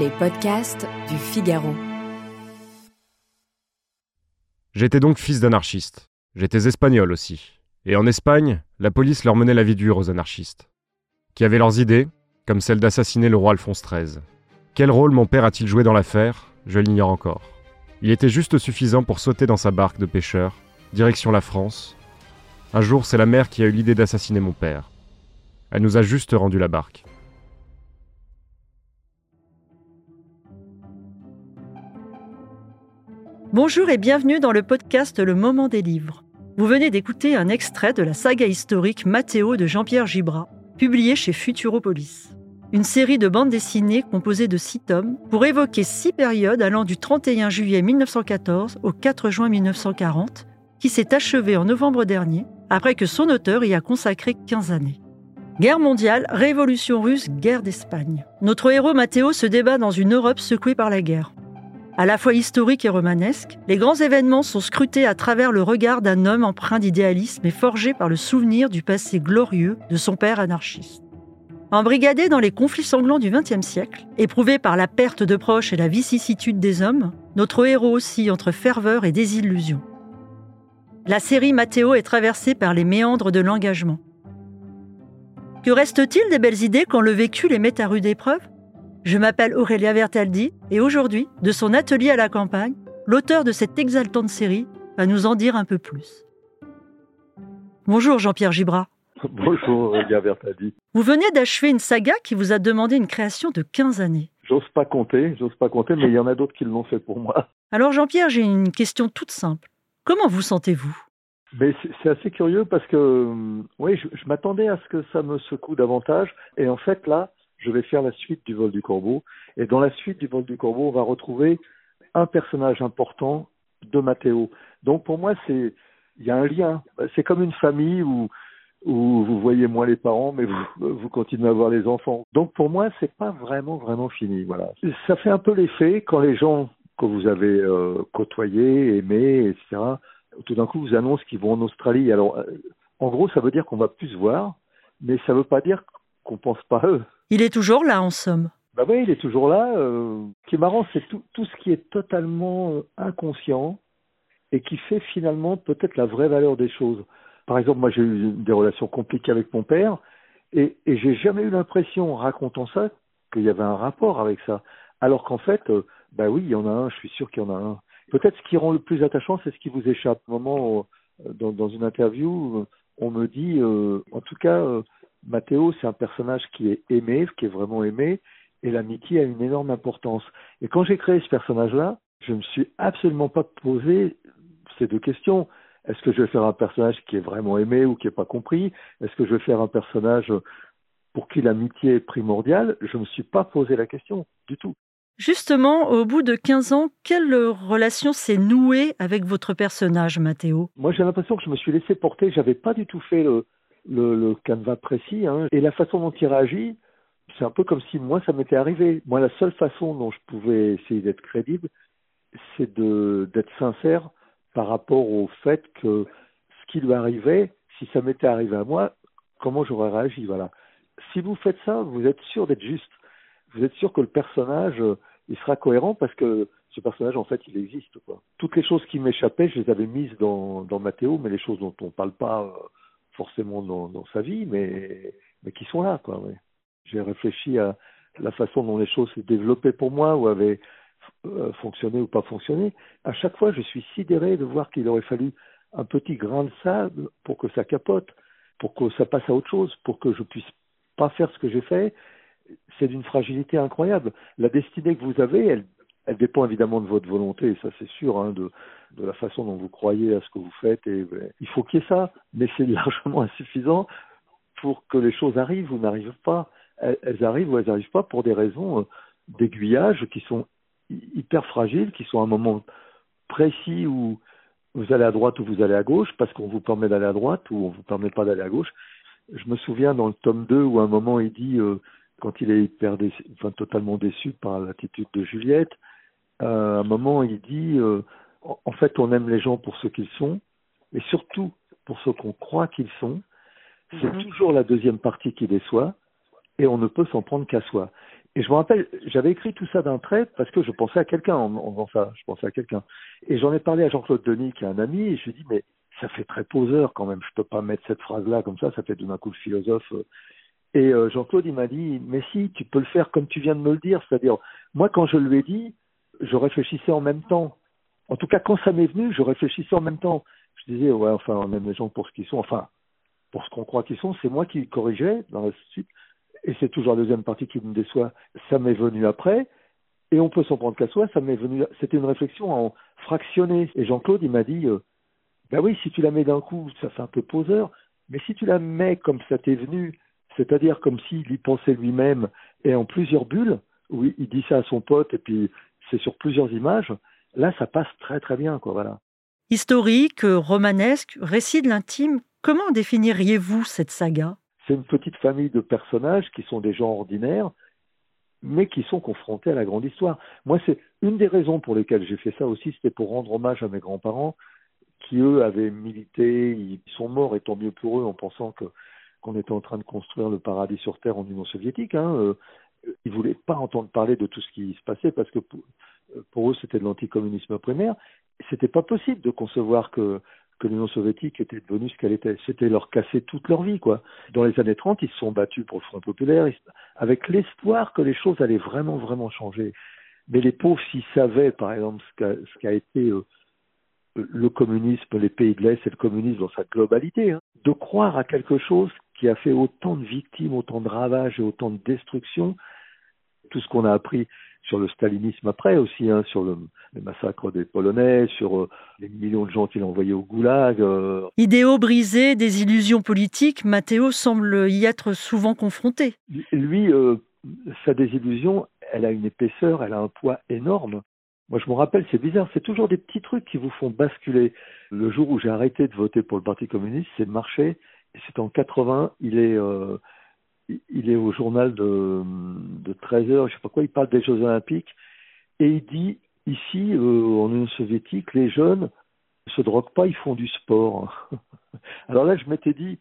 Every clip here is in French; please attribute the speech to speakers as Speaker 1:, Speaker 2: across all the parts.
Speaker 1: Les podcasts du Figaro.
Speaker 2: J'étais donc fils d'anarchiste. J'étais espagnol aussi. Et en Espagne, la police leur menait la vie dure aux anarchistes. Qui avaient leurs idées, comme celle d'assassiner le roi Alphonse XIII. Quel rôle mon père a-t-il joué dans l'affaire? Je l'ignore encore. Il était juste suffisant pour sauter dans sa barque de pêcheur, direction la France. Un jour, c'est la mère qui a eu l'idée d'assassiner mon père. Elle nous a juste rendu la barque.
Speaker 3: Bonjour et bienvenue dans le podcast Le Moment des Livres. Vous venez d'écouter un extrait de la saga historique Mathéo de Jean-Pierre Gibrat, publié chez Futuropolis. Une série de bandes dessinées composée de six tomes pour évoquer six périodes allant du 31 juillet 1914 au 4 juin 1940, qui s'est achevée en novembre dernier, après que son auteur y a consacré 15 années. Guerre mondiale, révolution russe, guerre d'Espagne. Notre héros Mathéo se débat dans une Europe secouée par la guerre. À la fois historique et romanesque, les grands événements sont scrutés à travers le regard d'un homme empreint d'idéalisme et forgé par le souvenir du passé glorieux de son père anarchiste. Embrigadé dans les conflits sanglants du XXe siècle, éprouvé par la perte de proches et la vicissitude des hommes, notre héros oscille entre ferveur et désillusion. La série Mathéo est traversée par les méandres de l'engagement. Que reste-t-il des belles idées quand le vécu les met à rude épreuve? Je m'appelle Aurélia Vertaldi et aujourd'hui, de son atelier à la campagne, l'auteur de cette exaltante série va nous en dire un peu plus. Bonjour Jean-Pierre Gibrat.
Speaker 4: Bonjour Aurélia Vertaldi.
Speaker 3: Vous venez d'achever une saga qui vous a demandé une création de 15 années.
Speaker 4: J'ose pas compter, j'ose pas compter, mais il y en a d'autres qui l'ont fait pour moi.
Speaker 3: Alors Jean-Pierre, j'ai une question toute simple. Comment vous sentez-vous?
Speaker 4: Mais c'est assez curieux parce que oui, je, je m'attendais à ce que ça me secoue davantage et en fait là, je vais faire la suite du vol du corbeau. Et dans la suite du vol du corbeau, on va retrouver un personnage important de Mathéo. Donc pour moi, c'est il y a un lien. C'est comme une famille où où vous voyez moins les parents, mais vous, continuez à voir les enfants. Donc pour moi, c'est pas vraiment vraiment fini. Voilà. Ça fait un peu l'effet quand les gens que vous avez euh, côtoyés, aimés, etc. Tout d'un coup, vous annoncent qu'ils vont en Australie. Alors, euh, en gros, ça veut dire qu'on va plus se voir, mais ça veut pas dire qu'on pense pas à eux.
Speaker 3: Il est toujours là, en somme.
Speaker 4: Bah oui, il est toujours là. Euh, ce qui est marrant, c'est tout, tout ce qui est totalement euh, inconscient et qui fait finalement peut-être la vraie valeur des choses. Par exemple, moi j'ai eu des relations compliquées avec mon père et, et j'ai jamais eu l'impression, en racontant ça, qu'il y avait un rapport avec ça. Alors qu'en fait, euh, bah oui, il y en a un, je suis sûr qu'il y en a un. Peut-être ce qui rend le plus attachant, c'est ce qui vous échappe. Au moment, euh, dans, dans une interview, on me dit, en tout cas, Mathéo, c'est un personnage qui est aimé, qui est vraiment aimé, et l'amitié a une énorme importance. Et quand j'ai créé ce personnage-là, je ne me suis absolument pas posé ces deux questions. Est-ce que je vais faire un personnage qui est vraiment aimé ou qui n'est pas compris? Est-ce que je vais faire un personnage pour qui l'amitié est primordiale? Je ne me suis pas posé la question du tout.
Speaker 3: Justement, au bout de 15 ans, quelle relation s'est nouée avec votre personnage, Mathéo
Speaker 4: Moi, j'ai l'impression que je me suis laissé porter. J'avais pas du tout fait le, le, le canevas précis. Hein. Et la façon dont il réagit, c'est un peu comme si moi, ça m'était arrivé. Moi, la seule façon dont je pouvais essayer d'être crédible, c'est d'être sincère par rapport au fait que ce qui lui arrivait, si ça m'était arrivé à moi, comment j'aurais réagi. Voilà. Si vous faites ça, vous êtes sûr d'être juste. Vous êtes sûr que le personnage, il sera cohérent parce que ce personnage, en fait, il existe. Toutes les choses qui m'échappaient, je les avais mises dans, dans Mathéo, mais les choses dont on ne parle pas, euh, forcément dans, sa vie, mais, mais qui sont là. J'ai réfléchi à la façon dont les choses se développaient pour moi ou avaient euh, fonctionné ou pas fonctionné. À chaque fois, je suis sidéré de voir qu'il aurait fallu un petit grain de sable pour que ça capote, pour que ça passe à autre chose, pour que je puisse pas faire ce que j'ai fait. C'est d'une fragilité incroyable. La destinée que vous avez, elle elle dépend évidemment de votre volonté, ça c'est sûr, hein, de, de la façon dont vous croyez à ce que vous faites. Et ben, il faut qu'il y ait ça, mais c'est largement insuffisant pour que les choses arrivent ou n'arrivent pas. Elles, arrivent ou elles n'arrivent pas pour des raisons euh, d'aiguillage qui sont hyper fragiles, qui sont à un moment précis où vous allez à droite ou vous allez à gauche, parce qu'on vous permet d'aller à droite ou on vous permet pas d'aller à gauche. Je me souviens dans le tome 2 où à un moment il dit, euh, quand il est hyper totalement déçu par l'attitude de Juliette, à un moment, il dit, euh, en fait, on aime les gens pour ce qu'ils sont, mais surtout pour ce qu'on croit qu'ils sont. C'est mmh. toujours la deuxième partie qui déçoit, et on ne peut s'en prendre qu'à soi. Et je me rappelle, j'avais écrit tout ça d'un trait parce que je pensais à quelqu'un en, faisant ça. Je pensais à quelqu'un. Et j'en ai parlé à Jean-Claude Denis, qui est un ami, et je lui ai dit, mais ça fait très poseur quand même. Je peux pas mettre cette phrase-là comme ça. Ça fait tout d'un coup le philosophe. Et euh, Jean-Claude, il m'a dit, mais si, tu peux le faire comme tu viens de me le dire. C'est-à-dire, moi, quand je lui ai dit, je réfléchissais en même temps. En tout cas, quand ça m'est venu, je réfléchissais en même temps. Je disais, ouais, enfin, on aime les gens pour ce qu'ils sont. Enfin, pour ce qu'on croit qu'ils sont. C'est moi qui corrigeais dans la suite et c'est toujours la deuxième partie qui me déçoit, ça m'est venu après, et on peut s'en prendre qu'à soi, ça m'est venu, c'était une réflexion en fractionné. Et Jean-Claude, il m'a dit, euh, ben oui, si tu la mets d'un coup, ça fait un peu poseur, mais si tu la mets comme ça t'est venu, c'est-à-dire comme s'il y pensait lui-même, et en plusieurs bulles, oui, il dit ça à son pote, et puis c'est sur plusieurs images, là, ça passe très très bien, quoi, voilà.
Speaker 3: Historique, romanesque, récit de l'intime, comment définiriez-vous cette saga?
Speaker 4: C'est une petite famille de personnages qui sont des gens ordinaires, mais qui sont confrontés à la grande histoire. Moi, c'est une des raisons pour lesquelles j'ai fait ça aussi, c'était pour rendre hommage à mes grands-parents, qui eux avaient milité, ils sont morts, et tant mieux pour eux, en pensant que qu'on était en train de construire le paradis sur terre en Union soviétique. Hein. Ils voulaient pas entendre parler de tout ce qui se passait parce que pour, eux c'était de l'anticommunisme primaire. C'était pas possible de concevoir que que l'Union soviétique était devenue ce qu'elle était. C'était leur casser toute leur vie, quoi. Dans les années 30, ils se sont battus pour le Front populaire, avec l'espoir que les choses allaient vraiment, vraiment changer. Mais les pauvres, s'ils savaient, par exemple, ce qu'a été euh, le communisme, les pays de l'Est et le communisme dans sa globalité, hein, de croire à quelque chose qui a fait autant de victimes, autant de ravages et autant de destruction, tout ce qu'on a appris sur le stalinisme après aussi, hein, sur le, massacre des Polonais, sur euh, les millions de gens qu'il a envoyés au goulag. Euh.
Speaker 3: Idéaux brisés, des illusions politiques, Matteo semble y être souvent confronté.
Speaker 4: Lui, euh, sa désillusion, elle a une épaisseur, elle a un poids énorme. Moi, je me rappelle, c'est bizarre, c'est toujours des petits trucs qui vous font basculer. Le jour où j'ai arrêté de voter pour le Parti communiste, c'est marché. C'est en 80, il est il est au journal de, de 13 heures, je sais pas quoi, il parle des Jeux Olympiques et il dit ici euh, en Union soviétique, les jeunes se droguent pas, ils font du sport. Alors là, je m'étais dit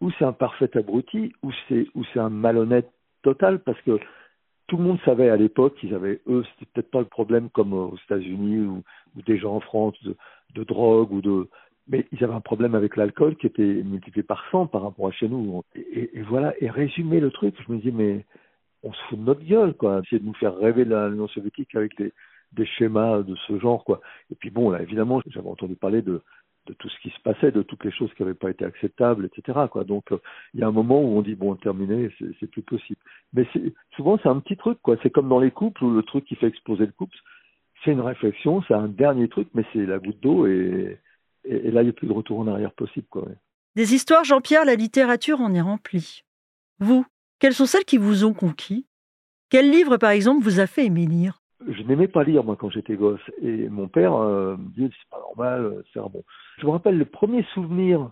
Speaker 4: ou c'est un parfait abruti ou c'est ou c'est un malhonnête total parce que tout le monde savait à l'époque qu'ils avaient eux c'était peut-être pas le problème comme aux États-Unis ou, ou déjà en France de drogue ou de mais ils avaient un problème avec l'alcool qui était multiplié par 100 par rapport à chez nous. Et, voilà, et résumer le truc, je me disais, mais on se fout de notre gueule, quoi. Essayer de nous faire rêver l'Union soviétique avec des, schémas de ce genre, quoi. Et puis bon, là, évidemment, j'avais entendu parler de, tout ce qui se passait, de toutes les choses qui n'avaient pas été acceptables, etc. Quoi. Donc, il y a un moment où on dit bon, terminé, c'est plus possible. Mais souvent, c'est un petit truc, quoi. C'est comme dans les couples où le truc qui fait exploser le couple, c'est une réflexion, c'est un dernier truc, mais c'est la goutte d'eau et et, là, il n'y a plus de retour en arrière possible. Quoi,
Speaker 3: Des histoires, Jean-Pierre, la littérature en est remplie. Vous, quelles sont celles qui vous ont conquis? Quel livre, par exemple, vous a fait aimer lire?
Speaker 4: Je n'aimais pas lire, moi, quand j'étais gosse. Et mon père euh, me dit, c'est pas normal, c'est un bon. Je me rappelle le premier souvenir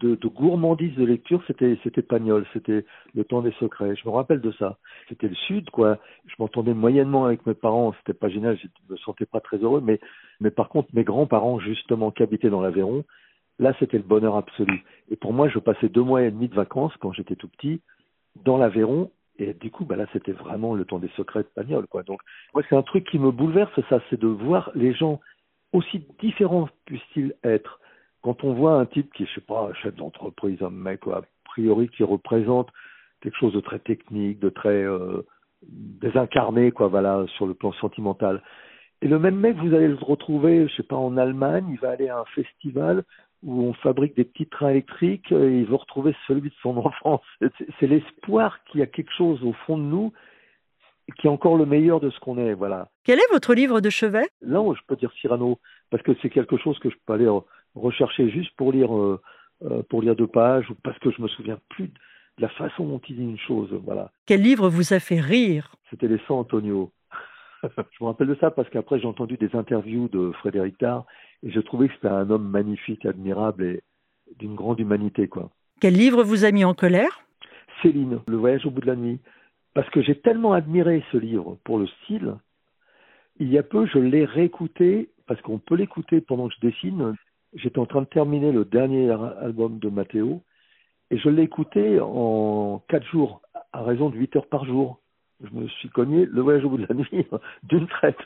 Speaker 4: de, de, gourmandise de lecture, c'était c'était Pagnol, c'était Le Temps des Secrets. Je me rappelle de ça. C'était le Sud, quoi. Je m'entendais moyennement avec mes parents, c'était pas génial, je me sentais pas très heureux, mais mais par contre mes grands-parents justement qui habitaient dans l'Aveyron, là c'était le bonheur absolu. Et pour moi, je passais deux mois et demi de vacances quand j'étais tout petit dans l'Aveyron. Et du coup, bah là, c'était vraiment le temps des secrets de Pagnol, quoi. Donc, moi, c'est un truc qui me bouleverse, ça, c'est de voir les gens aussi différents puissent-ils être quand on voit un type qui est, je sais pas, chef d'entreprise, un mec, a priori, qui représente quelque chose de très technique, de très euh, désincarné, quoi, voilà, sur le plan sentimental. Et le même mec, vous allez le retrouver, je sais pas, en Allemagne, il va aller à un festival où on fabrique des petits trains électriques et il va retrouver celui de son enfance. C'est l'espoir qu'il y a quelque chose au fond de nous qui est encore le meilleur de ce qu'on est, voilà.
Speaker 3: Quel est votre livre de chevet?
Speaker 4: Non, je peux dire Cyrano, parce que c'est quelque chose que je peux aller rechercher juste pour lire euh, euh, pour lire deux pages ou parce que je me souviens plus de la façon dont il dit une chose. Voilà.
Speaker 3: Quel livre vous a fait rire?
Speaker 4: C'était Les 100 Antonio. je me rappelle de ça parce qu'après j'ai entendu des interviews de Frédéric Tard et je trouvais que c'était un homme magnifique, admirable et d'une grande humanité. quoi.
Speaker 3: Quel livre vous a mis en colère?
Speaker 4: Céline, Le voyage au bout de la nuit. Parce que j'ai tellement admiré ce livre pour le style, il y a peu je l'ai réécouté parce qu'on peut l'écouter pendant que je dessine j'étais en train de terminer le dernier album de Matteo et je l'ai écouté en quatre jours, à raison de huit heures par jour. je me suis cogné le voyage au bout de la nuit d'une traite.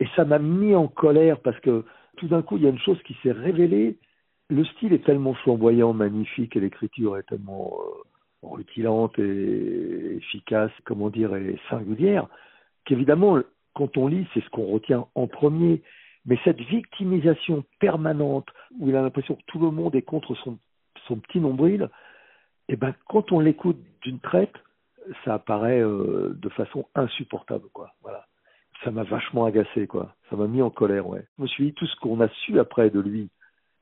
Speaker 4: Et ça m'a mis en colère parce que tout d'un coup, il y a une chose qui s'est révélée. Le style est tellement flamboyant, magnifique, et l'écriture est tellement euh, rutilante et efficace, comment dire, et singulière, qu'évidemment, quand on lit, c'est ce qu'on retient en premier. Mais cette victimisation permanente, où il a l'impression que tout le monde est contre son, petit nombril, eh ben, quand on l'écoute d'une traite, ça apparaît euh, de façon insupportable, quoi. Voilà. Ça m'a vachement agacé, quoi. Ça m'a mis en colère, ouais. Je me suis dit tout ce qu'on a su après de lui.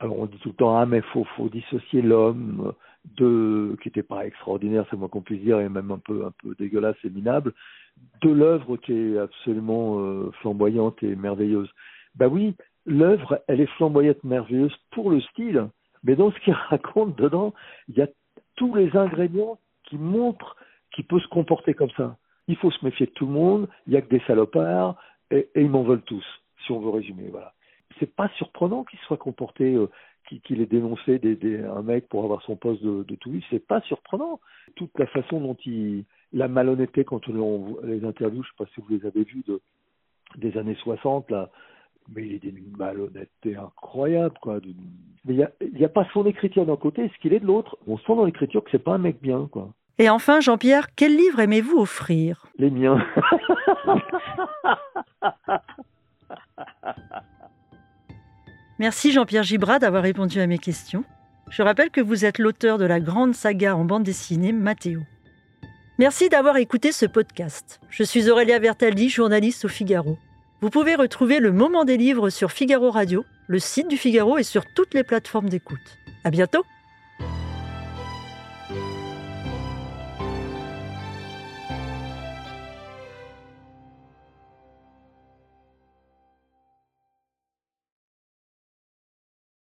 Speaker 4: Alors on dit tout le temps ah mais faut faut dissocier l'homme de qui était pas extraordinaire, c'est moi qu'on puisse dire, et même un peu un peu dégueulasse et minable, de l'œuvre qui est absolument euh, flamboyante et merveilleuse. Bah oui, l'œuvre elle est flamboyante, merveilleuse pour le style, mais dans ce qu'il raconte dedans, il y a tous les ingrédients qui montrent qu'il peut se comporter comme ça. Il faut se méfier de tout le monde, il n'y a que des salopards, et, ils m'en veulent tous, si on veut résumer. Voilà. C'est pas surprenant qu'il soit comporté, euh, qu'il ait dénoncé un mec pour avoir son poste de, de tout c'est pas surprenant. Toute la façon dont il, la malhonnêteté quand on, les interviews, je sais pas si vous les avez vues de, des années 60, là, mais il est d'une malhonnêteté incroyable, quoi. Mais il n'y a, a, pas son écriture d'un côté, ce qu'il est de l'autre. On sent dans l'écriture que c'est pas un mec bien, quoi.
Speaker 3: Et enfin, Jean-Pierre, quel livre aimez-vous offrir?
Speaker 4: Les miens.
Speaker 3: Merci Jean-Pierre Gibrat d'avoir répondu à mes questions. Je rappelle que vous êtes l'auteur de la grande saga en bande dessinée Mathéo. Merci d'avoir écouté ce podcast. Je suis Aurélia Vertaldi, journaliste au Figaro. Vous pouvez retrouver le moment des livres sur Figaro Radio, le site du Figaro et sur toutes les plateformes d'écoute. À bientôt!